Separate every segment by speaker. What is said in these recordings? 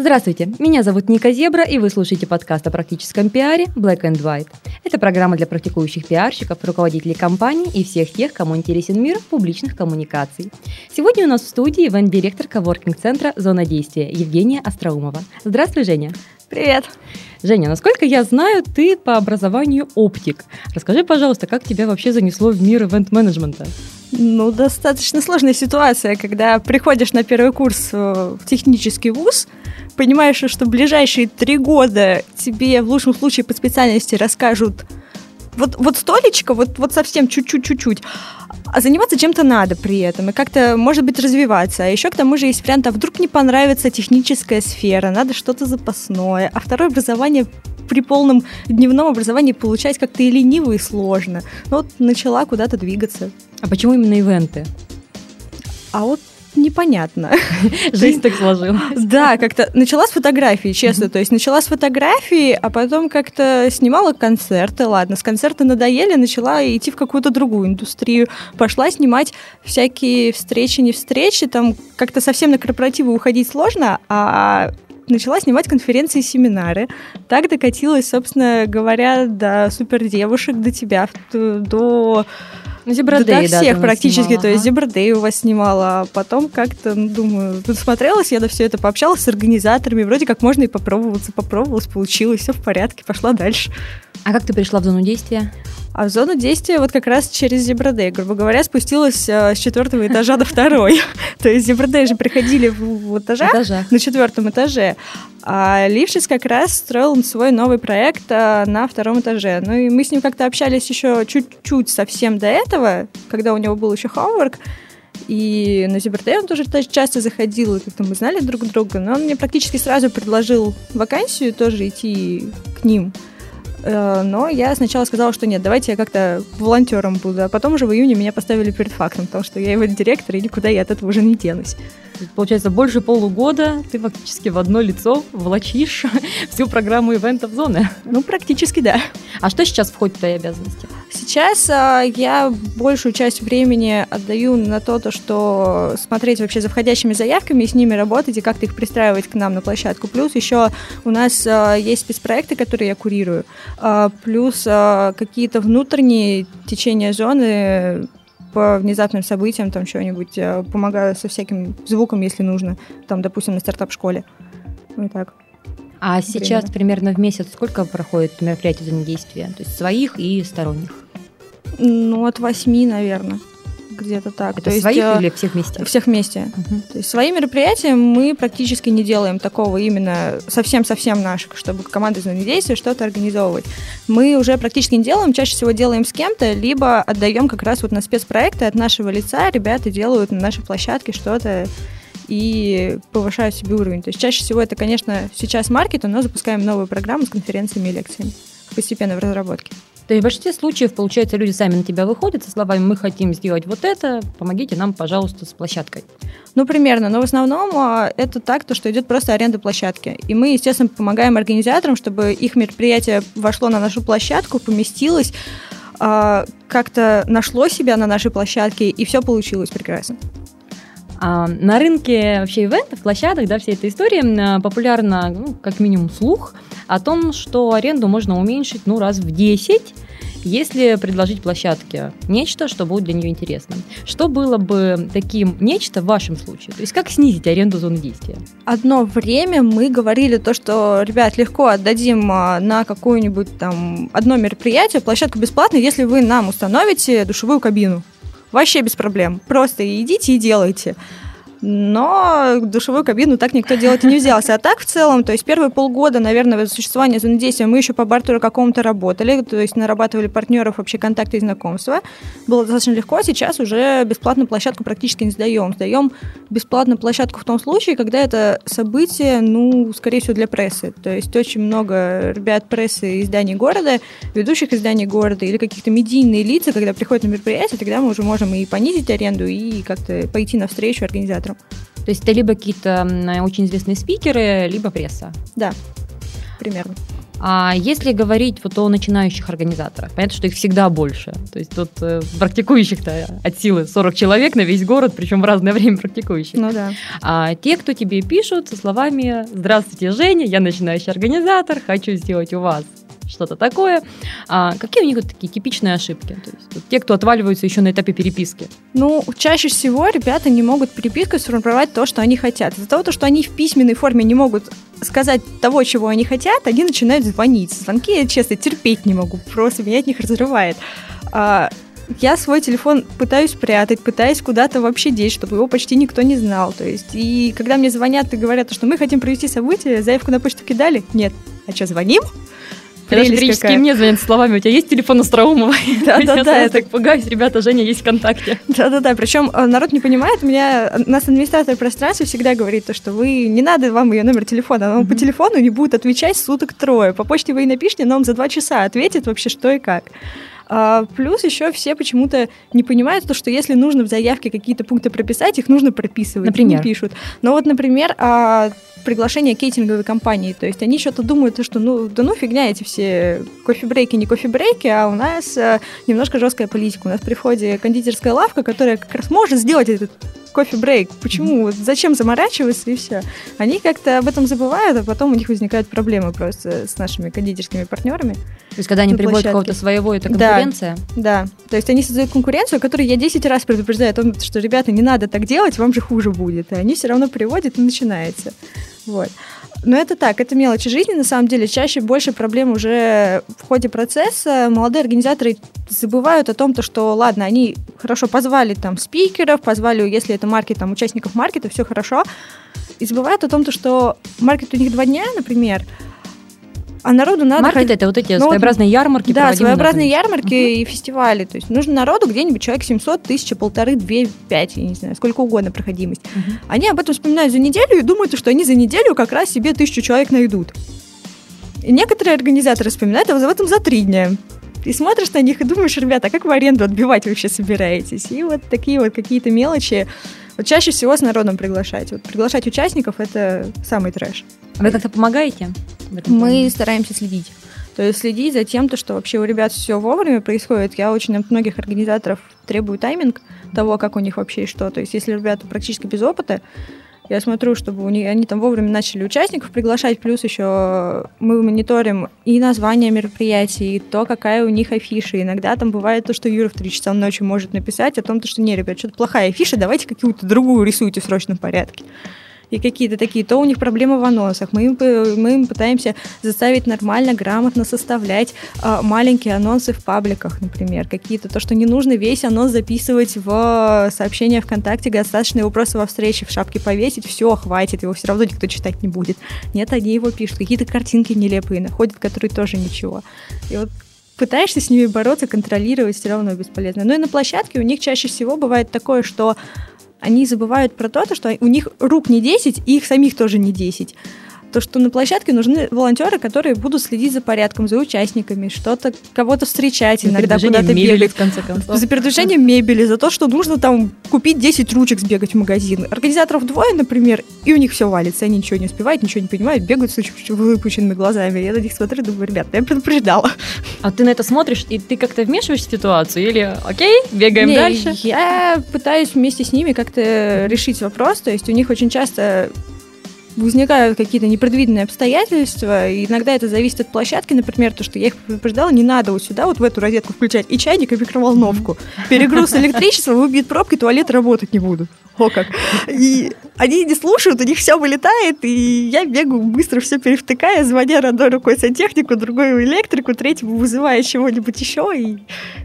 Speaker 1: Здравствуйте, меня зовут Ника Зебра, и вы слушаете подкаст о практическом пиаре Black and White. Это программа для практикующих пиарщиков, руководителей компаний и всех тех, кому интересен мир публичных коммуникаций. Сегодня у нас в студии ивент-директор коворкинг-центра «Зона действия» Евгения Остроумова. Здравствуй, Женя.
Speaker 2: Привет.
Speaker 1: Женя, насколько я знаю, ты по образованию оптик. Расскажи, пожалуйста, как тебя вообще занесло в мир ивент-менеджмента?
Speaker 2: Ну, достаточно сложная ситуация, когда приходишь на первый курс в технический вуз, понимаешь, что ближайшие три года тебе в лучшем случае по специальности расскажут вот, вот столечко, вот, вот совсем чуть-чуть, чуть-чуть. А заниматься чем-то надо при этом, и как-то, может быть, развиваться. А еще к тому же есть вариант, а вдруг не понравится техническая сфера, надо что-то запасное. А второе образование при полном дневном образовании получать как-то и лениво, и сложно. Ну вот начала куда-то двигаться.
Speaker 1: А почему именно ивенты?
Speaker 2: А вот непонятно.
Speaker 1: Жизнь так сложилась.
Speaker 2: Да, как-то начала с фотографии, честно. То есть начала с фотографии, а потом как-то снимала концерты. Ладно, с концерта надоели, начала идти в какую-то другую индустрию. Пошла снимать всякие встречи, не встречи. Там как-то совсем на корпоративы уходить сложно, а начала снимать конференции и семинары. Так докатилась, собственно говоря, до супер девушек, до тебя, до
Speaker 1: ну, Зебродей,
Speaker 2: да, всех практически, снимала, то есть Зебродей у вас снимала, а потом как-то, ну, думаю, смотрелась я на все это, пообщалась с организаторами, вроде как можно и попробоваться, попробовалась, получилось, все в порядке, пошла дальше.
Speaker 1: А как ты пришла в зону действия?
Speaker 2: А в зону действия вот как раз через Зебродей, грубо говоря, спустилась э, с четвертого этажа до второй. То есть Зебродей же приходили в этажах на четвертом этаже, а Лившиц как раз строил свой новый проект э, на втором этаже. Ну и мы с ним как-то общались еще чуть-чуть совсем до этого, когда у него был еще хоумворк. И на Зибердей он тоже часто заходил, и как-то мы знали друг друга, но он мне практически сразу предложил вакансию тоже идти к ним. Э, но я сначала сказала, что нет, давайте я как-то волонтером буду. А потом уже в июне меня поставили перед фактом, потому что я его директор, и никуда я от этого уже не денусь.
Speaker 1: Получается, больше полугода ты фактически в одно лицо влачишь всю программу ивентов зоны.
Speaker 2: Ну, практически да.
Speaker 1: А что сейчас входит в твои обязанности?
Speaker 2: Сейчас а, я большую часть времени отдаю на то, то, что смотреть вообще за входящими заявками и с ними работать, и как-то их пристраивать к нам на площадку. Плюс еще у нас а, есть спецпроекты, которые я курирую. А, плюс а, какие-то внутренние течения зоны по внезапным событиям, там что-нибудь, э, помогаю со всяким звуком, если нужно, там, допустим, на стартап-школе. И так.
Speaker 1: А сейчас примерно в месяц сколько проходит мероприятий взаимодействия? То есть своих и сторонних?
Speaker 2: Ну, от восьми, наверное где-то так.
Speaker 1: Это То своих есть, э, или всех вместе?
Speaker 2: Всех вместе. Угу. То есть свои мероприятия мы практически не делаем такого именно совсем-совсем наших, чтобы команда взаимодействия что-то организовывать. Мы уже практически не делаем, чаще всего делаем с кем-то, либо отдаем как раз вот на спецпроекты от нашего лица, ребята делают на нашей площадке что-то и повышают себе уровень. То есть чаще всего это, конечно, сейчас маркет, но запускаем новую программу с конференциями и лекциями постепенно в разработке.
Speaker 1: То есть в большинстве случаев, получается, люди сами на тебя выходят со словами «мы хотим сделать вот это, помогите нам, пожалуйста, с площадкой».
Speaker 2: Ну, примерно. Но в основном а, это так, то, что идет просто аренда площадки. И мы, естественно, помогаем организаторам, чтобы их мероприятие вошло на нашу площадку, поместилось, а, как-то нашло себя на нашей площадке, и все получилось прекрасно.
Speaker 1: А, на рынке вообще ивентов, площадок, да, вся эта история популярна, ну, как минимум, слух – о том, что аренду можно уменьшить ну, раз в 10, если предложить площадке нечто, что будет для нее интересным. Что было бы таким нечто в вашем случае? То есть как снизить аренду зоны действия?
Speaker 2: Одно время мы говорили то, что, ребят, легко отдадим а, на какое-нибудь там одно мероприятие площадку бесплатно, если вы нам установите душевую кабину. Вообще без проблем. Просто идите и делайте но душевую кабину так никто делать и не взялся. А так в целом, то есть первые полгода, наверное, существования взаимодействия мы еще по бартеру какому-то работали, то есть нарабатывали партнеров, вообще контакты и знакомства. Было достаточно легко, а сейчас уже бесплатную площадку практически не сдаем. Сдаем бесплатную площадку в том случае, когда это событие, ну, скорее всего, для прессы. То есть очень много ребят прессы изданий города, ведущих изданий города или каких-то медийные лица, когда приходят на мероприятие, тогда мы уже можем и понизить аренду, и как-то пойти навстречу организаторам.
Speaker 1: То есть это либо какие-то очень известные спикеры, либо пресса.
Speaker 2: Да, примерно.
Speaker 1: А если говорить вот о начинающих организаторах, понятно, что их всегда больше. То есть тут э, практикующих-то от силы 40 человек на весь город, причем в разное время практикующих.
Speaker 2: Ну да.
Speaker 1: А те, кто тебе пишут со словами «Здравствуйте, Женя, я начинающий организатор, хочу сделать у вас что-то такое». А какие у них вот такие типичные ошибки? То есть, вот те, кто отваливаются еще на этапе переписки.
Speaker 2: Ну, чаще всего ребята не могут перепиской сформировать то, что они хотят. Из-за того, что они в письменной форме не могут сказать того, чего они хотят, они начинают звонить. Звонки я, честно, терпеть не могу, просто меня от них разрывает. А, я свой телефон пытаюсь прятать, пытаюсь куда-то вообще деть, чтобы его почти никто не знал. То есть, и когда мне звонят и говорят, что мы хотим провести событие, заявку на почту кидали? Нет. А что, звоним? Какая.
Speaker 1: мне звонят словами, у тебя есть телефон Остроумова?
Speaker 2: Да-да-да,
Speaker 1: Я так пугаюсь, ребята, Женя есть ВКонтакте.
Speaker 2: Да-да-да, причем э, народ не понимает, у меня нас администратор пространства всегда говорит, то, что вы не надо вам ее номер телефона, он по телефону не будет отвечать суток трое. По почте вы и напишите, но он за два часа ответит вообще что и как. А, плюс еще все почему-то не понимают то, что если нужно в заявке какие-то пункты прописать, их нужно прописывать.
Speaker 1: Например?
Speaker 2: Не пишут. Но вот, например, а, приглашение кейтинговой компании. То есть они что-то думают, что ну да ну фигня эти все кофе-брейки, не кофе-брейки, а у нас э, немножко жесткая политика. У нас при входе кондитерская лавка, которая как раз может сделать этот кофе-брейк. Почему? Зачем заморачиваться и все? Они как-то об этом забывают, а потом у них возникают проблемы просто с нашими кондитерскими партнерами.
Speaker 1: То есть, когда они приводят кого-то своего, это
Speaker 2: Да.
Speaker 1: конкуренция?
Speaker 2: Да, то есть они создают конкуренцию, о которой я 10 раз предупреждаю о том, что, ребята, не надо так делать, вам же хуже будет. И они все равно приводят, и начинается. Вот. Но это так, это мелочи жизни, на самом деле. Чаще больше проблем уже в ходе процесса. Молодые организаторы забывают о том, то, что, ладно, они хорошо позвали там спикеров, позвали, если это маркет, там, участников маркета, все хорошо. И забывают о том, то, что маркет у них два дня, например, а народу надо...
Speaker 1: Маркет
Speaker 2: ходить-
Speaker 1: это вот эти
Speaker 2: Ну, вот-
Speaker 1: своеобразные ярмарки.
Speaker 2: да,
Speaker 1: на
Speaker 2: своеобразные
Speaker 1: рынке.
Speaker 2: ярмарки и фестивали. То есть нужно народу где-нибудь человек 700, тысяча, полторы, две, пять, я не знаю, сколько угодно проходимость.
Speaker 1: Мгм.
Speaker 2: Они об этом вспоминают за неделю и думают, что они за неделю как раз себе тысячу человек найдут. И некоторые организаторы вспоминают об этом за три дня. И смотришь на них и думаешь, ребята, а как вы аренду отбивать вообще собираетесь? И вот такие вот какие-то мелочи. Вот чаще всего с народом приглашать. Вот приглашать участников – это самый трэш.
Speaker 1: Вы как-то помогаете?
Speaker 2: Мы стараемся следить. То есть следить за тем, то, что вообще у ребят все вовремя происходит. Я очень от многих организаторов требую тайминг того, как у них вообще и что. То есть если ребята практически без опыта, я смотрю, чтобы у них, они там вовремя начали участников приглашать, плюс еще мы мониторим и название мероприятий, и то, какая у них афиша. Иногда там бывает то, что Юра в 3 часа ночи может написать о том, то, что не, ребят, что-то плохая афиша, давайте какую-то другую рисуйте в срочном порядке и какие-то такие, то у них проблемы в анонсах. Мы им, мы им пытаемся заставить нормально, грамотно составлять а, маленькие анонсы в пабликах, например, какие-то, то, что не нужно весь анонс записывать в сообщение ВКонтакте, достаточно его просто во встрече в шапке повесить, все, хватит, его все равно никто читать не будет. Нет, они его пишут, какие-то картинки нелепые находят, которые тоже ничего. И вот пытаешься с ними бороться, контролировать, все равно бесполезно. Ну и на площадке у них чаще всего бывает такое, что они забывают про то, что у них рук не 10, и их самих тоже не 10. То, что на площадке нужны волонтеры, которые будут следить за порядком, за участниками, что-то, кого-то встречать,
Speaker 1: За
Speaker 2: иногда куда-то
Speaker 1: мебели,
Speaker 2: бегать.
Speaker 1: в конце концов.
Speaker 2: За передвижением мебели, за то, что нужно там купить 10 ручек, сбегать в магазин. Организаторов двое, например, и у них все валится, они ничего не успевают, ничего не понимают, бегают с очень выпученными глазами. Я на них смотрю и думаю, ребят, я предупреждала.
Speaker 1: А ты на это смотришь, и ты как-то вмешиваешься в ситуацию? Или окей, бегаем
Speaker 2: Не,
Speaker 1: дальше?
Speaker 2: Я пытаюсь вместе с ними как-то решить вопрос. То есть у них очень часто возникают какие-то непредвиденные обстоятельства, и иногда это зависит от площадки, например, то, что я их предупреждала, не надо вот сюда, вот в эту розетку включать и чайник, и микроволновку. Перегруз электричества, выбьет пробки, туалет работать не будут. О как. И они не слушают, у них все вылетает, и я бегаю быстро все перевтыкая, звоня одной рукой сантехнику, другой электрику, третьему вызывая чего-нибудь еще, и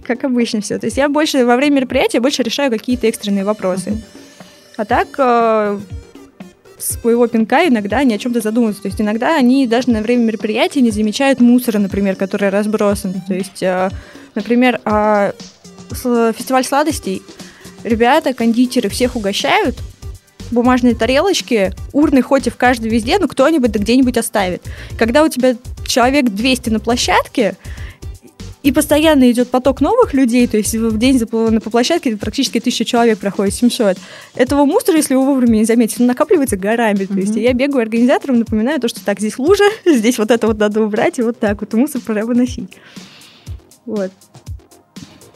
Speaker 2: как обычно все. То есть я больше во время мероприятия больше решаю какие-то экстренные вопросы. А так с моего пинка иногда они о чем-то задумываются. То есть иногда они даже на время мероприятия не замечают мусора, например, который разбросан. То есть, э, например, с- фестиваль сладостей. Ребята, кондитеры всех угощают, бумажные тарелочки, урны хоть и в каждой везде, но кто-нибудь да где-нибудь оставит. Когда у тебя человек 200 на площадке, и постоянно идет поток новых людей, то есть в день по площадке практически тысяча человек проходит, 700. Этого мусора, если вы вовремя не заметите, он накапливается горами. То есть я бегаю организаторам, напоминаю то, что так, здесь лужа, здесь вот это вот надо убрать, и вот так вот, мусор пора выносить. Вот.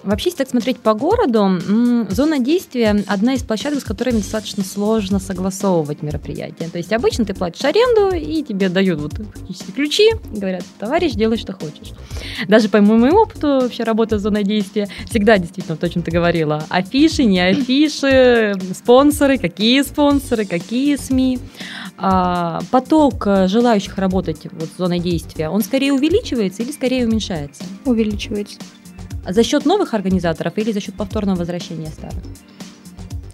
Speaker 1: Вообще, если так смотреть по городу, зона действия – одна из площадок, с которыми достаточно сложно согласовывать мероприятия. То есть обычно ты платишь аренду, и тебе дают вот фактически ключи, говорят, товарищ, делай, что хочешь. Даже по моему опыту вообще работы с зоной действия всегда действительно то, о чем ты говорила. Афиши, не афиши, спонсоры, какие спонсоры, какие СМИ. А, поток желающих работать вот, с зоной действия, он скорее увеличивается или скорее уменьшается?
Speaker 2: Увеличивается.
Speaker 1: За счет новых организаторов или за счет повторного возвращения старых?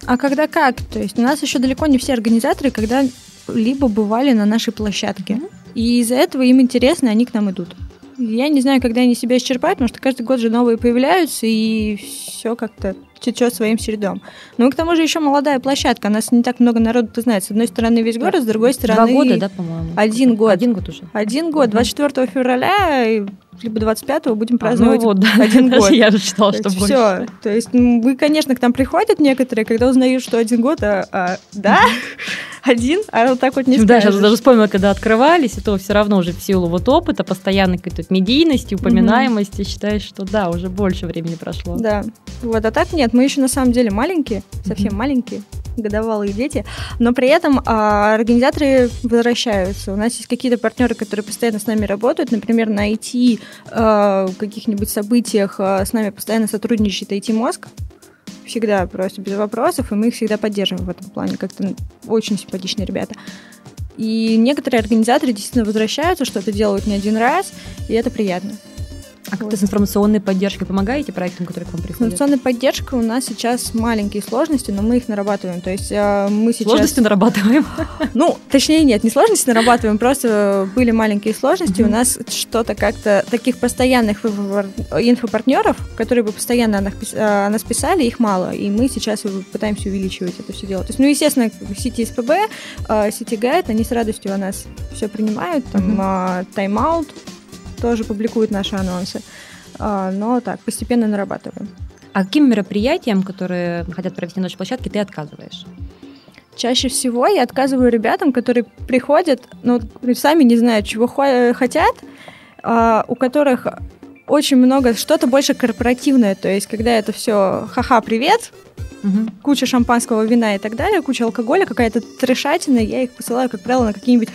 Speaker 2: А когда как? То есть у нас еще далеко не все организаторы, когда либо бывали на нашей площадке. Mm-hmm. И из-за этого им интересно, они к нам идут. Я не знаю, когда они себя исчерпают, потому что каждый год же новые появляются, и все как-то течет своим чередом. Ну и к тому же еще молодая площадка, нас не так много народу ты знаешь. С одной стороны весь город, с другой стороны...
Speaker 1: Два года, да, по-моему?
Speaker 2: Один год.
Speaker 1: Один год уже.
Speaker 2: Один год. 24 февраля либо 25-го будем праздновать
Speaker 1: а, ну вот, да.
Speaker 2: один год.
Speaker 1: Я же читала, что
Speaker 2: больше. Все. То есть вы, конечно, к нам приходят некоторые, когда узнают, что один год, а, а да, один, а вот так вот не
Speaker 1: Да, сейчас даже вспомнила, когда открывались, и то все равно уже в силу вот опыта, постоянной какой-то медийности, упоминаемости, считаешь, что да, уже больше времени прошло.
Speaker 2: Да. Вот, а так нет, мы еще на самом деле маленькие, совсем угу. маленькие годовалые дети, но при этом а, организаторы возвращаются. У нас есть какие-то партнеры, которые постоянно с нами работают, например, на IT а, каких-нибудь событиях а, с нами постоянно сотрудничает IT-мозг, всегда просто без вопросов, и мы их всегда поддерживаем в этом плане. Как-то очень симпатичные ребята. И некоторые организаторы действительно возвращаются, что-то делают не один раз, и это приятно.
Speaker 1: А как-то с информационной поддержкой помогаете проектам, которые к вам приходят?
Speaker 2: Информационная поддержка у нас сейчас маленькие сложности, но мы их нарабатываем. То есть э, мы сейчас...
Speaker 1: Сложности нарабатываем?
Speaker 2: Ну, точнее нет, не сложности нарабатываем, просто были маленькие сложности. У нас что-то как-то таких постоянных инфопартнеров, которые бы постоянно о нас писали, их мало. И мы сейчас пытаемся увеличивать это все дело. То есть, ну, естественно, сети СПБ, э, сети Гайд, они с радостью о нас все принимают. Там тайм-аут, тоже публикуют наши анонсы. А, но так, постепенно нарабатываем.
Speaker 1: А каким мероприятиям, которые хотят провести ночь площадки, ты отказываешь?
Speaker 2: Чаще всего я отказываю ребятам, которые приходят, ну, сами не знают, чего хотят, а, у которых очень много, что-то больше корпоративное, то есть когда это все ха-ха, привет, угу. куча шампанского, вина и так далее, куча алкоголя, какая-то трешатина, я их посылаю, как правило, на какие-нибудь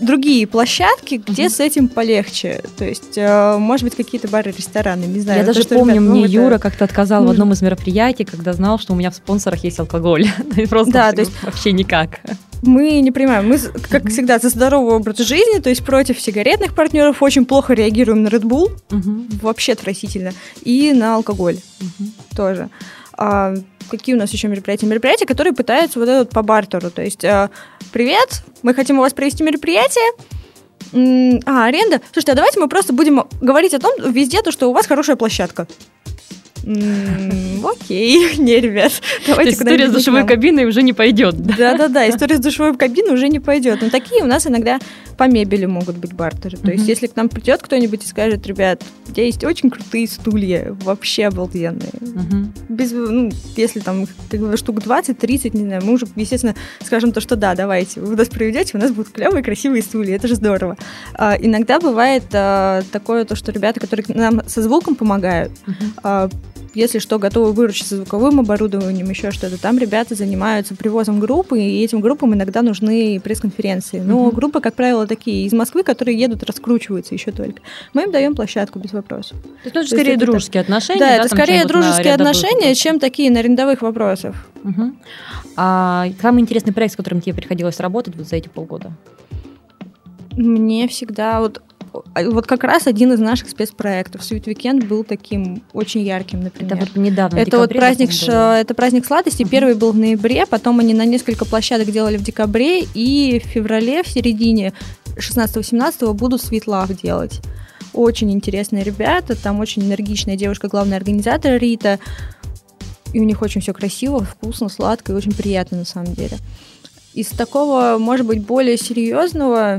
Speaker 2: другие площадки, где угу. с этим полегче. То есть, э, может быть, какие-то бары, рестораны, не знаю.
Speaker 1: Я даже то, помню, ребят, мне это... Юра как-то отказал нужно. в одном из мероприятий, когда знал, что у меня в спонсорах есть алкоголь. Просто да, то есть вообще никак.
Speaker 2: Мы не понимаем, мы, как угу. всегда, за здоровый образ жизни, то есть против сигаретных партнеров, очень плохо реагируем на Red Bull, угу. вообще отвратительно, и на алкоголь угу. тоже. А, какие у нас еще мероприятия? Мероприятия, которые пытаются вот этот по бартеру. То есть, а, привет, мы хотим у вас провести мероприятие. А, аренда. Слушайте, а давайте мы просто будем говорить о том везде, то, что у вас хорошая площадка. Окей, не, ребят.
Speaker 1: Давайте история с душевой кабиной уже не пойдет.
Speaker 2: Да-да-да, история с душевой кабиной уже не пойдет. Но такие у нас иногда по мебели могут быть бартеры. То есть, если к нам придет кто-нибудь и скажет, ребят, у тебя есть очень крутые стулья, вообще обалденные. Без, ну, если там штук 20-30, не знаю, мы уже, естественно, скажем то, что да, давайте, вы нас приведете, у нас будут клевые, красивые стулья, это же здорово. А, иногда бывает а, такое, то, что ребята, которые нам со звуком помогают, а, если что, готовы выручиться звуковым оборудованием, еще что-то. Там ребята занимаются привозом группы, и этим группам иногда нужны пресс-конференции. Но mm-hmm. группы, как правило, такие из Москвы, которые едут, раскручиваются еще только. Мы им даем площадку без вопросов.
Speaker 1: То, То есть скорее это дружеские отношения?
Speaker 2: Да, да это скорее дружеские отношения, чем такие на рядовых вопросов.
Speaker 1: Угу. А самый интересный проект, с которым тебе приходилось работать вот за эти полгода?
Speaker 2: Мне всегда вот вот как раз один из наших спецпроектов Sweet Weekend был таким очень ярким, например.
Speaker 1: Это вот недавно.
Speaker 2: Это вот праздник, это праздник сладости. Uh-huh. Первый был в ноябре, потом они на несколько площадок делали в декабре, и в феврале, в середине 16-17 будут Sweet Love делать. Очень интересные ребята, там очень энергичная девушка, главный организатор Рита. И у них очень все красиво, вкусно, сладко и очень приятно на самом деле. Из такого, может быть, более серьезного А,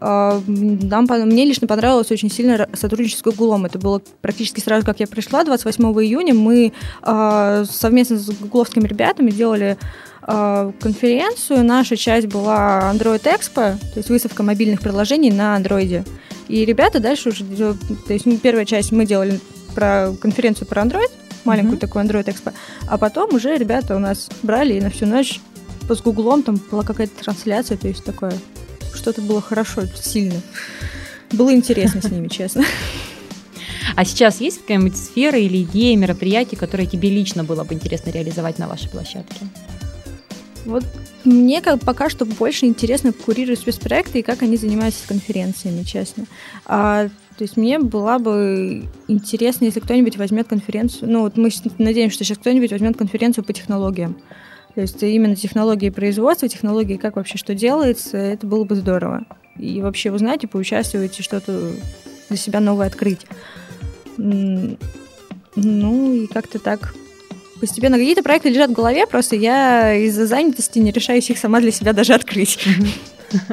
Speaker 2: нам, мне лично понравилось очень сильно сотрудничество с Гуглом. Это было практически сразу, как я пришла, 28 июня. Мы а, совместно с гугловскими ребятами делали а, конференцию. Наша часть была Android Expo, то есть выставка мобильных приложений на Android. И ребята дальше уже, то есть первая часть мы делали про конференцию про Android, маленькую mm-hmm. такую Android Expo, а потом уже ребята у нас брали и на всю ночь с Гуглом там была какая-то трансляция, то есть такое что-то было хорошо, сильно. Было интересно с ними, честно.
Speaker 1: А сейчас есть какая-нибудь сфера или идея мероприятий, которые тебе лично было бы интересно реализовать на вашей площадке?
Speaker 2: Вот мне как пока что больше интересно курировать спецпроекты и как они занимаются конференциями, честно. А, то есть мне было бы интересно, если кто-нибудь возьмет конференцию. Ну, вот мы надеемся, что сейчас кто-нибудь возьмет конференцию по технологиям. То есть именно технологии производства, технологии, как вообще что делается, это было бы здорово. И вообще узнать и поучаствовать, и что-то для себя новое открыть. Ну и как-то так постепенно какие-то проекты лежат в голове, просто я из-за занятости не решаюсь их сама для себя даже открыть.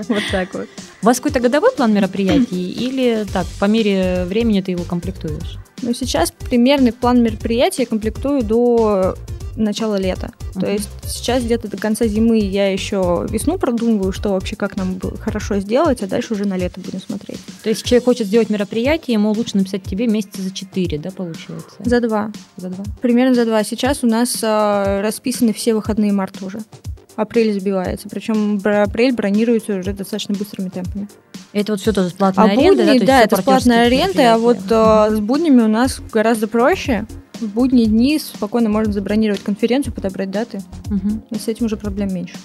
Speaker 2: Вот так вот.
Speaker 1: У вас какой-то годовой план мероприятий или так, по мере времени ты его комплектуешь?
Speaker 2: Ну, сейчас примерный план мероприятия я комплектую до начала лета. Uh-huh. То есть сейчас где-то до конца зимы я еще весну продумываю, что вообще как нам хорошо сделать, а дальше уже на лето будем смотреть.
Speaker 1: То есть человек хочет сделать мероприятие, ему лучше написать тебе месяца за четыре, да, получается?
Speaker 2: За два.
Speaker 1: За два.
Speaker 2: Примерно за два. Сейчас у нас э, расписаны все выходные марта уже. Апрель забивается. Причем апрель бронируется уже достаточно быстрыми темпами.
Speaker 1: Это вот все тоже платная
Speaker 2: а
Speaker 1: аренда,
Speaker 2: будни,
Speaker 1: да?
Speaker 2: да, это платная аренда, а вот э, с буднями у нас гораздо проще в будние дни спокойно можно забронировать конференцию, подобрать даты, угу. и с этим уже проблем меньше.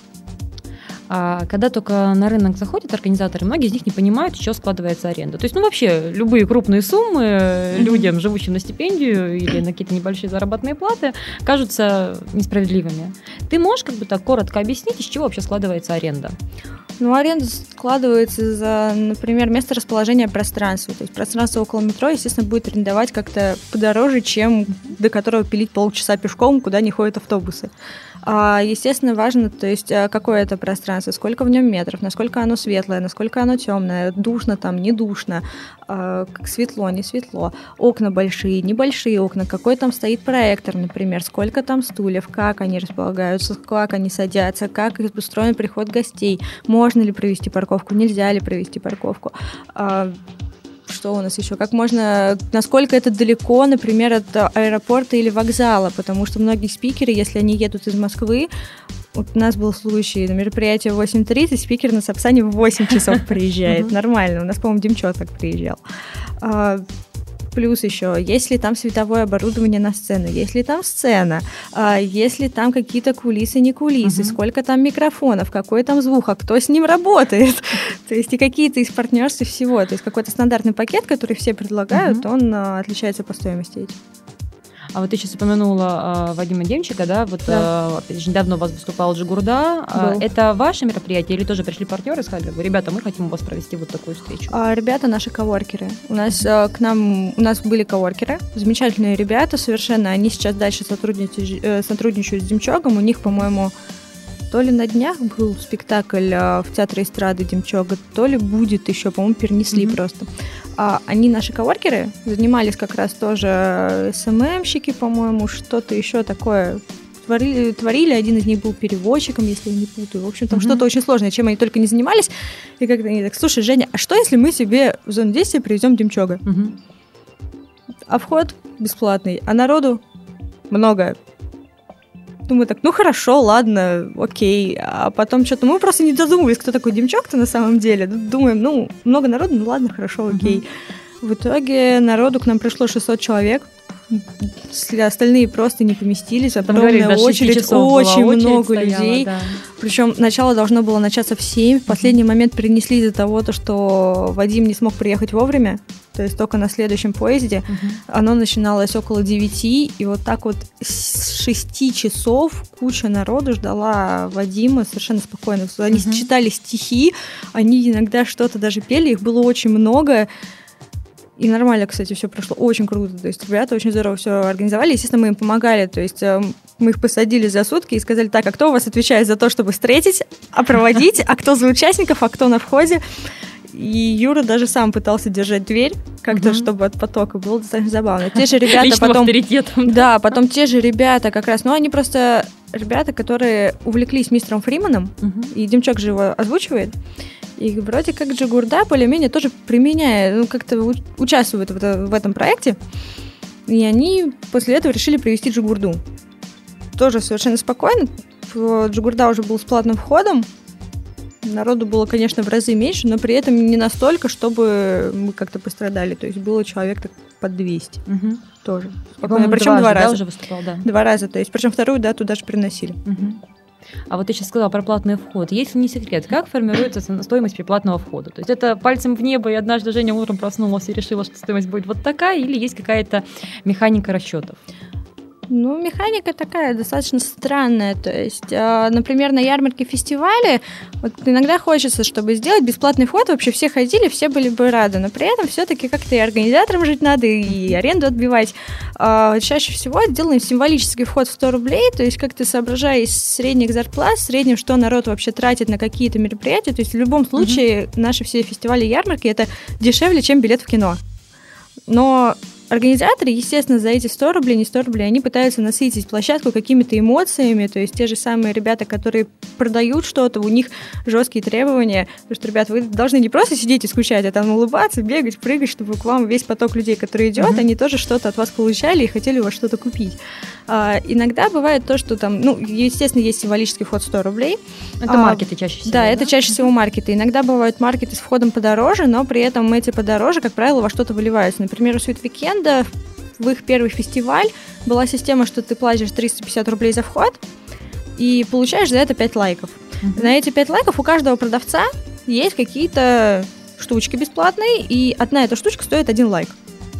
Speaker 1: А когда только на рынок заходят организаторы, многие из них не понимают, что складывается аренда. То есть, ну, вообще, любые крупные суммы людям, живущим на стипендию или на какие-то небольшие заработные платы, кажутся несправедливыми. Ты можешь как бы так коротко объяснить, из чего вообще складывается аренда?
Speaker 2: Ну, аренда складывается за, например, место расположения пространства. То есть пространство около метро, естественно, будет арендовать как-то подороже, чем до которого пилить полчаса пешком, куда не ходят автобусы. А, естественно, важно, то есть, а, какое это пространство, сколько в нем метров, насколько оно светлое, насколько оно темное, душно там, не душно, а, светло, не светло, окна большие, небольшие окна, какой там стоит проектор, например, сколько там стульев, как они располагаются, как они садятся, как устроен приход гостей, можно ли провести парковку, нельзя ли провести парковку что у нас еще? Как можно, насколько это далеко, например, от аэропорта или вокзала, потому что многие спикеры, если они едут из Москвы, вот у нас был случай на мероприятии в 8.30, спикер на Сапсане в 8 часов приезжает. Нормально. У нас, по-моему, Демчо так приезжал. Плюс еще, есть ли там световое оборудование на сцену, есть ли там сцена, а, есть ли там какие-то кулисы, не кулисы, угу. сколько там микрофонов, какой там звук, а кто с ним работает. То есть и какие-то из партнерств всего. То есть какой-то стандартный пакет, который все предлагают, угу. он а, отличается по стоимости этим.
Speaker 1: А вот ты сейчас упомянула э, Вадима Демчика, да, вот да. Э, недавно у вас выступал Джигурда. Э, это ваше мероприятие или тоже пришли партнеры и сказали, ребята, мы хотим у вас провести вот такую встречу?
Speaker 2: А, ребята наши коворкеры. У нас э, к нам, у нас были коворкеры, замечательные ребята совершенно, они сейчас дальше сотрудничают, э, сотрудничают с Демчогом, у них, по-моему, то ли на днях был спектакль а, в театре эстрады Демчога, то ли будет еще, по-моему, перенесли mm-hmm. просто. А, они наши коворкеры, занимались как раз тоже СММщики, по-моему, что-то еще такое творили, творили. Один из них был переводчиком, если я не путаю. В общем, там mm-hmm. что-то очень сложное, чем они только не занимались. И как-то они так, слушай, Женя, а что, если мы себе в зону действия привезем Демчога? Mm-hmm. А вход бесплатный, а народу много. Думаю так, ну хорошо, ладно, окей. А потом что-то мы просто не додумывались, кто такой Демчок-то на самом деле. Думаем, ну, много народу, ну ладно, хорошо, окей. В итоге народу к нам пришло 600 человек. Остальные просто не поместились. Огромная говорили, очередь, очень очередь много стояла, людей. Да. Причем начало должно было начаться в 7. В последний момент перенесли из-за того, что Вадим не смог приехать вовремя то есть только на следующем поезде. Uh-huh. Оно начиналось около 9, и вот так вот с 6 часов куча народу ждала Вадима совершенно спокойно. Они uh-huh. читали стихи, они иногда что-то даже пели, их было очень много. И нормально, кстати, все прошло очень круто. То есть ребята очень здорово все организовали. Естественно, мы им помогали. То есть э, мы их посадили за сутки и сказали, так, а кто у вас отвечает за то, чтобы встретить, а проводить, а кто за участников, а кто на входе. И Юра даже сам пытался держать дверь как-то,
Speaker 1: Мгм.
Speaker 2: чтобы от потока было достаточно забавно. Те же ребята
Speaker 1: Личным
Speaker 2: потом...
Speaker 1: авторитетом.
Speaker 2: Да, потом те же ребята как раз, ну они просто ребята, которые увлеклись мистером Фриманом,
Speaker 1: Мгм.
Speaker 2: и Демчок же его озвучивает. И вроде как Джигурда более-менее тоже применяет, ну как-то участвует в этом проекте. И они после этого решили привести Джигурду. Тоже совершенно спокойно. Джигурда уже был с платным входом. Народу было, конечно, в разы меньше, но при этом не настолько, чтобы мы как-то пострадали. То есть было человек так под 200
Speaker 1: Мгм.
Speaker 2: тоже. Спокойно. Причем два
Speaker 1: да,
Speaker 2: раза.
Speaker 1: уже выступал, да.
Speaker 2: Два раза, то есть, причем вторую дату даже приносили.
Speaker 1: Мгм. А вот ты сейчас сказала про платный вход. Если не секрет, как формируется стоимость приплатного входа? То есть это пальцем в небо, и однажды Женя утром проснулась и решила, что стоимость будет вот такая, или есть какая-то механика расчетов?
Speaker 2: Ну, механика такая достаточно странная. То есть, а, например, на ярмарке фестивале вот иногда хочется, чтобы сделать бесплатный вход, вообще все ходили, все были бы рады, но при этом все-таки как-то и организаторам жить надо, и аренду отбивать. А, чаще всего делаем символический вход в 100 рублей, то есть как-то соображая из средних зарплат, в среднем, что народ вообще тратит на какие-то мероприятия. То есть в любом случае наши все фестивали и ярмарки это дешевле, чем билет в кино. Но организаторы, естественно, за эти 100 рублей, не 100 рублей, они пытаются насытить площадку какими-то эмоциями, то есть те же самые ребята, которые продают что-то, у них жесткие требования, потому что, ребят, вы должны не просто сидеть и скучать, а там улыбаться, бегать, прыгать, чтобы к вам весь поток людей, который идет,
Speaker 1: Мгм.
Speaker 2: они тоже что-то от вас получали и хотели у вас что-то купить. А, иногда бывает то, что там, ну, естественно, есть символический вход 100 рублей,
Speaker 1: Это
Speaker 2: А,
Speaker 1: маркеты чаще всего.
Speaker 2: да, это чаще всего маркеты. Иногда бывают маркеты с входом подороже, но при этом эти подороже, как правило, во что-то выливаются. Например, у Sweet Weekend в их первый фестиваль была система, что ты платишь 350 рублей за вход и получаешь за это 5 лайков.
Speaker 1: Мгм.
Speaker 2: На эти 5 лайков у каждого продавца есть какие-то штучки бесплатные, и одна эта штучка стоит один лайк.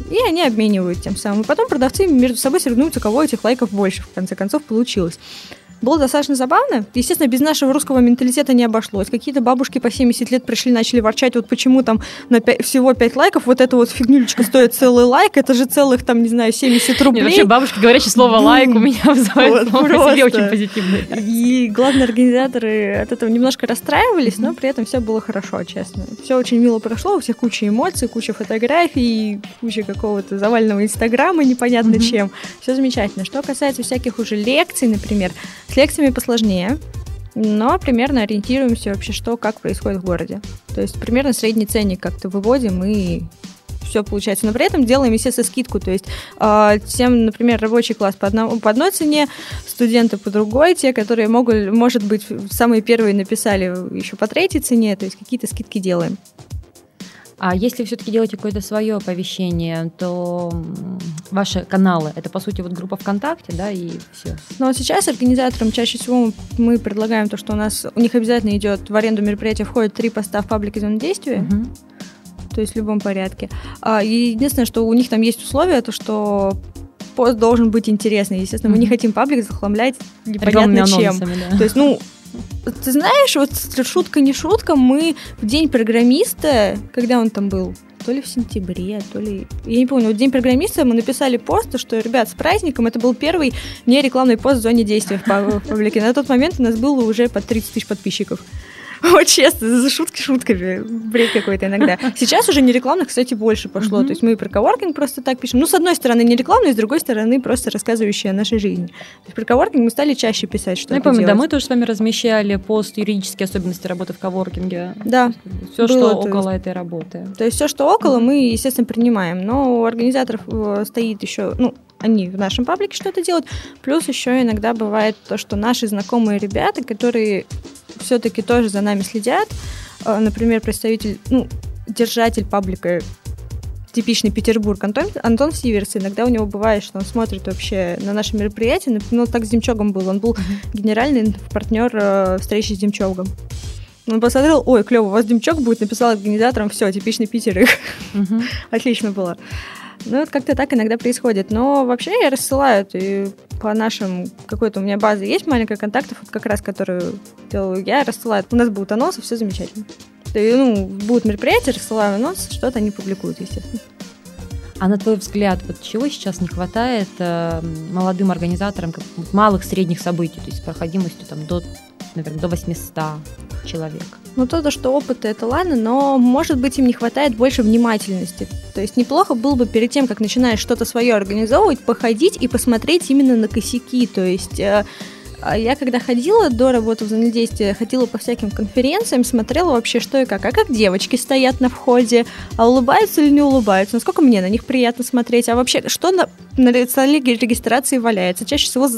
Speaker 2: И они обменивают тем самым. И потом продавцы между собой соревнуются, кого этих лайков больше, в конце концов, получилось. Было достаточно забавно. Естественно, без нашего русского менталитета не обошлось. Какие-то бабушки по 70 лет пришли, начали ворчать, вот почему там на пя- всего 5 лайков, вот эта вот фигнюлечка стоит целый лайк, это же целых, там, не знаю, 70
Speaker 1: Нет,
Speaker 2: рублей.
Speaker 1: вообще бабушка, говорящее слово лайк, у меня вызывает
Speaker 2: Вот
Speaker 1: само по себе очень позитивный.
Speaker 2: И главные организаторы от этого немножко расстраивались, но при этом все было хорошо, честно. Все очень мило прошло, у всех куча эмоций, куча фотографий, куча какого-то заваленного инстаграма непонятно чем. Все замечательно. Что касается всяких уже лекций, например, с лекциями посложнее, но примерно ориентируемся вообще, что, как происходит в городе. То есть примерно средний ценник как-то выводим и все получается. Но при этом делаем, естественно, скидку. То есть э, тем, например, рабочий класс по, одному, по одной цене, студенты по другой, те, которые могут, может быть, самые первые написали еще по третьей цене, то есть какие-то скидки делаем.
Speaker 1: А если все-таки делаете какое-то свое оповещение, то ваши каналы, это по сути вот группа ВКонтакте, да, и все.
Speaker 2: Но вот сейчас организаторам чаще всего мы предлагаем то, что у нас у них обязательно идет в аренду мероприятия входит три поста в паблике зоны действия. то есть в любом порядке. А, и единственное, что у них там есть условия, то что пост должен быть интересный. Естественно, мы не хотим паблик захламлять непонятно чем.
Speaker 1: анонсами, да.
Speaker 2: То есть, ну, ты знаешь, вот шутка не шутка, мы в день программиста, когда он там был, то ли в сентябре, то ли... Я не помню, вот день программиста мы написали пост, что, ребят, с праздником, это был первый не рекламный пост в зоне действия в па- в паблике. На тот момент у нас было уже под 30 тысяч подписчиков. Вот честно, за шутки шутками. Бред какой-то иногда. Сейчас уже не рекламных, кстати, больше пошло. То есть мы про коворкинг просто так пишем. Ну, с одной стороны, не рекламные, с другой стороны, просто рассказывающие о нашей жизни. То есть про коворкинг мы стали чаще писать, что
Speaker 1: Ну, я помню, да, мы тоже с вами размещали пост юридические особенности работы в коворкинге.
Speaker 2: Да,
Speaker 1: Все,
Speaker 2: Было,
Speaker 1: что
Speaker 2: то
Speaker 1: около этой работы.
Speaker 2: То есть все, что около, мы, естественно, принимаем. Но у организаторов э, стоит еще, ну, они в нашем паблике что-то делают. Плюс еще иногда бывает то, что наши знакомые ребята, которые все-таки тоже за нами следят, э, например, представитель, ну, держатель паблика типичный Петербург, Антон, Антон Сиверс, иногда у него бывает, что он смотрит вообще на наши мероприятия, Нап- ну, так с Демчогом был, он был генеральный партнер э, встречи с Демчогом. Он посмотрел, ой, клево, у вас Демчок будет, написал организаторам, все, типичный Питер,
Speaker 1: Мгм.
Speaker 2: Отлично было. Ну, вот как-то так иногда происходит. Но вообще я рассылаю и по нашим... Какой-то у меня база есть маленькая контактов, вот как раз, которую делаю я, рассылаю. У нас будут анонсы, все замечательно. И, ну, будут мероприятия, рассылаю анонсы, что-то они публикуют, естественно.
Speaker 1: А на твой взгляд, вот чего сейчас не хватает э, молодым организаторам как малых, средних событий, то есть проходимостью там до, наверное, до 800? человек.
Speaker 2: Ну, то, то, что опыта это ладно, но, может быть, им не хватает больше внимательности. То есть неплохо было бы перед тем, как начинаешь что-то свое организовывать, походить и посмотреть именно на косяки. То есть э, а я когда ходила до работы взаимодействия, ходила по всяким конференциям, смотрела вообще что и как. А как девочки стоят на входе, а улыбаются или не улыбаются, насколько мне на них приятно смотреть, а вообще что на, на столе регистрации валяется. Чаще всего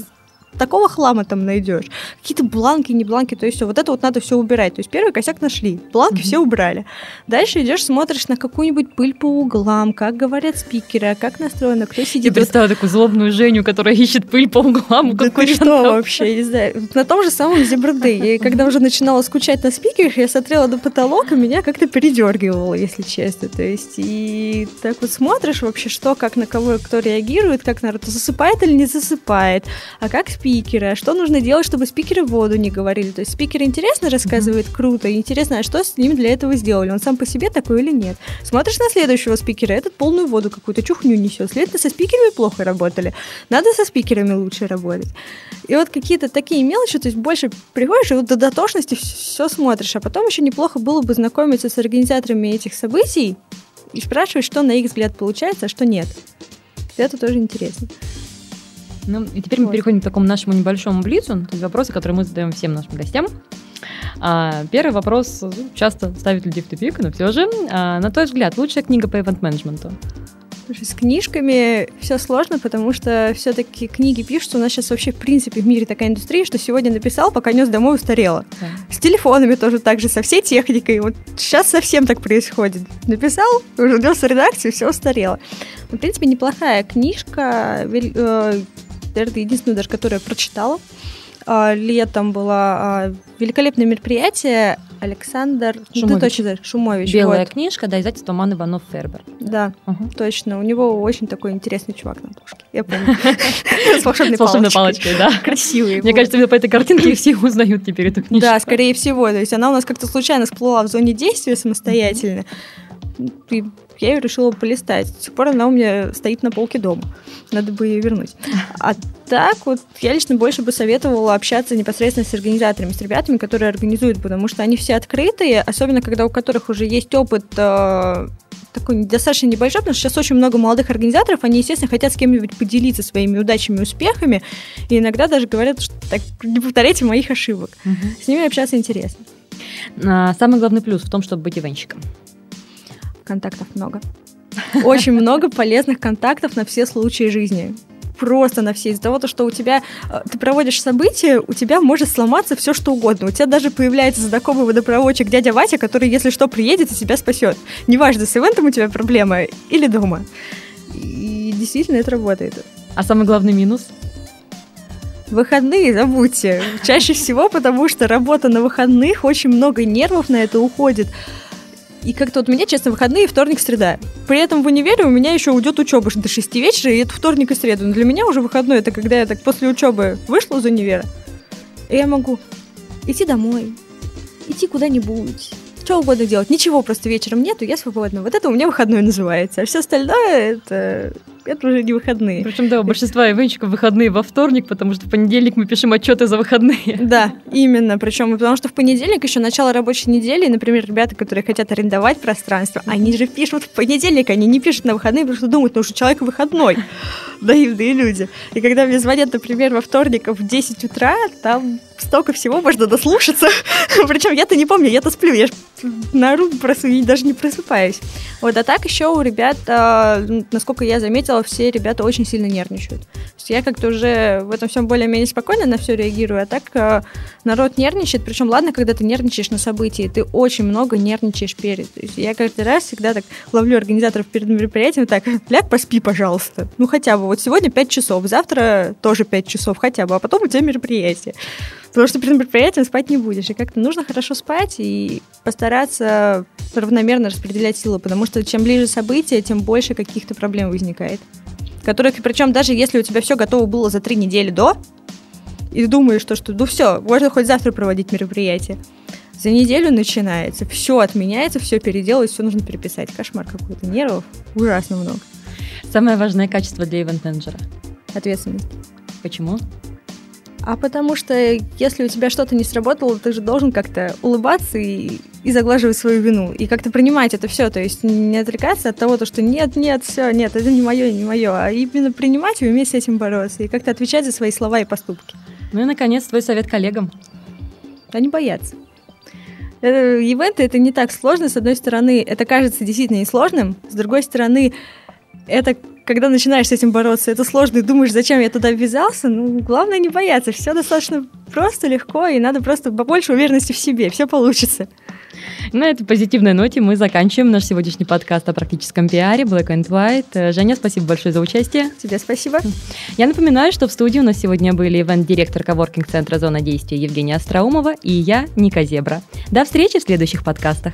Speaker 2: такого хлама там найдешь. Какие-то бланки, не бланки, то есть все, вот это вот надо все убирать. То есть первый косяк нашли, бланки mm-hmm. все убрали. Дальше идешь, смотришь на какую-нибудь пыль по углам, как говорят спикеры, а как настроено, кто сидит.
Speaker 1: Я представляю такую злобную Женю, которая ищет пыль по углам.
Speaker 2: Да ты что вообще, не знаю. На том же самом Зебрды. И когда уже начинала скучать на спикерах, я смотрела на потолок, и меня как-то передергивало, если честно. То есть и так вот смотришь вообще, что, как на кого, кто реагирует, как народ засыпает или не засыпает, а как спикеры, а что нужно делать, чтобы спикеры воду не говорили. То есть спикер интересно рассказывает, mm-hmm. круто, интересно, а что с ним для этого сделали, он сам по себе такой или нет. Смотришь на следующего спикера, этот полную воду какую-то чухню несет. Следовательно, со спикерами плохо работали. Надо со спикерами лучше работать. И вот какие-то такие мелочи, то есть больше приходишь и вот до дотошности все смотришь, а потом еще неплохо было бы знакомиться с организаторами этих событий и спрашивать, что на их взгляд получается, а что нет. Это тоже интересно.
Speaker 1: Ну, и теперь вот. мы переходим к такому нашему небольшому блицу, то есть вопросы, которые мы задаем всем нашим гостям. А, первый вопрос ну, часто ставит людей в тупик, но все же, а, на твой взгляд, лучшая книга по ивент-менеджменту?
Speaker 2: Слушай, с книжками все сложно, потому что все-таки книги пишутся. У нас сейчас вообще в принципе в мире такая индустрия, что сегодня написал, пока нес домой устарело. Да. С телефонами тоже так же, со всей техникой. Вот сейчас совсем так происходит. Написал, уже нес в редакцию, все устарело. В принципе, неплохая книжка. Это единственная даже, которую я прочитала. А, летом было а, великолепное мероприятие. Александр
Speaker 1: Шумович. Ну, ты
Speaker 2: точно знаешь, Шумович.
Speaker 1: Белая вот. книжка, да, издательство Ман Иванов Фербер.
Speaker 2: Да, угу. точно. У него очень такой интересный чувак на обложке. Я помню. С волшебной палочкой.
Speaker 1: да.
Speaker 2: Красивый.
Speaker 1: Мне кажется, по этой картинке все узнают теперь эту книжку.
Speaker 2: Да, скорее всего. То есть она у нас как-то случайно всплыла в зоне действия самостоятельно. И я ее решила полистать. С тех пор она у меня стоит на полке дома. Надо бы ее вернуть. А так вот я лично больше бы советовала общаться непосредственно с организаторами, с ребятами, которые организуют, потому что они все открытые, особенно когда у которых уже есть опыт э, такой достаточно небольшой, потому что сейчас очень много молодых организаторов, они, естественно, хотят с кем-нибудь поделиться своими удачами, успехами, и иногда даже говорят, что так, не повторяйте моих ошибок. Угу. С ними общаться интересно.
Speaker 1: А, самый главный плюс в том, чтобы быть ивенщиком
Speaker 2: контактов много. Очень много полезных контактов на все случаи жизни просто на все. Из-за того, что у тебя э, ты проводишь события, у тебя может сломаться все что угодно. У тебя даже появляется знакомый водопроводчик дядя Ватя, который, если что, приедет и тебя спасет. Неважно, с ивентом у тебя проблема или дома. И действительно это работает.
Speaker 1: А самый главный минус?
Speaker 2: Выходные забудьте. Чаще всего, потому что работа на выходных, очень много нервов на это уходит. И как-то вот мне, честно, выходные вторник, среда. При этом в универе у меня еще уйдет учеба до 6 вечера, и это вторник и среда. Но для меня уже выходной это когда я так после учебы вышла из универа, и я могу идти домой, идти куда-нибудь, что угодно делать. Ничего просто вечером нету, я свободна. Вот это у меня выходной называется. А все остальное это это уже не выходные.
Speaker 1: Причем, да, у большинства ивенчиков выходные во вторник, потому что в понедельник мы пишем отчеты за выходные.
Speaker 2: Да, именно. Причем, потому что в понедельник еще начало рабочей недели, например, ребята, которые хотят арендовать пространство, они же пишут в понедельник, они не пишут на выходные, потому что думают, ну, что человек выходной. Наивные люди. И когда мне звонят, например, во вторник в 10 утра, там столько всего можно дослушаться. Причем я-то не помню, я-то сплю, я на руку просто даже не просыпаюсь. Вот, а так еще у ребят, а, насколько я заметила, все ребята очень сильно нервничают. То есть я как-то уже в этом всем более-менее спокойно на все реагирую, а так а, народ нервничает, причем ладно, когда ты нервничаешь на событии, ты очень много нервничаешь перед. То есть я каждый раз всегда так ловлю организаторов перед мероприятием, так, ляг, поспи, пожалуйста. Ну хотя бы, вот сегодня 5 часов, завтра тоже 5 часов хотя бы, а потом у тебя мероприятие. Потому что перед мероприятием спать не будешь. И как-то нужно хорошо спать и постараться равномерно распределять силы, потому что чем ближе события, тем больше каких-то проблем возникает. Которых, причем даже если у тебя все готово было за три недели до, и думаешь, что, что ну все, можно хоть завтра проводить мероприятие. За неделю начинается, все отменяется, все переделать, все нужно переписать. Кошмар какой-то, нервов ужасно много.
Speaker 1: Самое важное качество для ивент-менеджера?
Speaker 2: Ответственность.
Speaker 1: Почему?
Speaker 2: А потому что если у тебя что-то не сработало, ты же должен как-то улыбаться и, и заглаживать свою вину, и как-то принимать это все, то есть не отвлекаться от того, то, что нет, нет, все, нет, это не мое, не мое, а именно принимать и уметь с этим бороться, и как-то отвечать за свои слова и поступки.
Speaker 1: Ну и, наконец, твой совет коллегам.
Speaker 2: Они боятся. Э, ивенты это не так сложно. С одной стороны, это кажется действительно несложным. С другой стороны, это когда начинаешь с этим бороться, это сложно, и думаешь, зачем я туда ввязался, ну, главное не бояться, все достаточно просто, легко, и надо просто побольше уверенности в себе, все получится.
Speaker 1: На этой позитивной ноте мы заканчиваем наш сегодняшний подкаст о практическом пиаре Black and White. Женя, спасибо большое за участие.
Speaker 2: Тебе спасибо.
Speaker 1: Я напоминаю, что в студии у нас сегодня были ивент-директор коворкинг-центра «Зона действия» Евгения Остроумова и я, Ника Зебра. До встречи в следующих подкастах.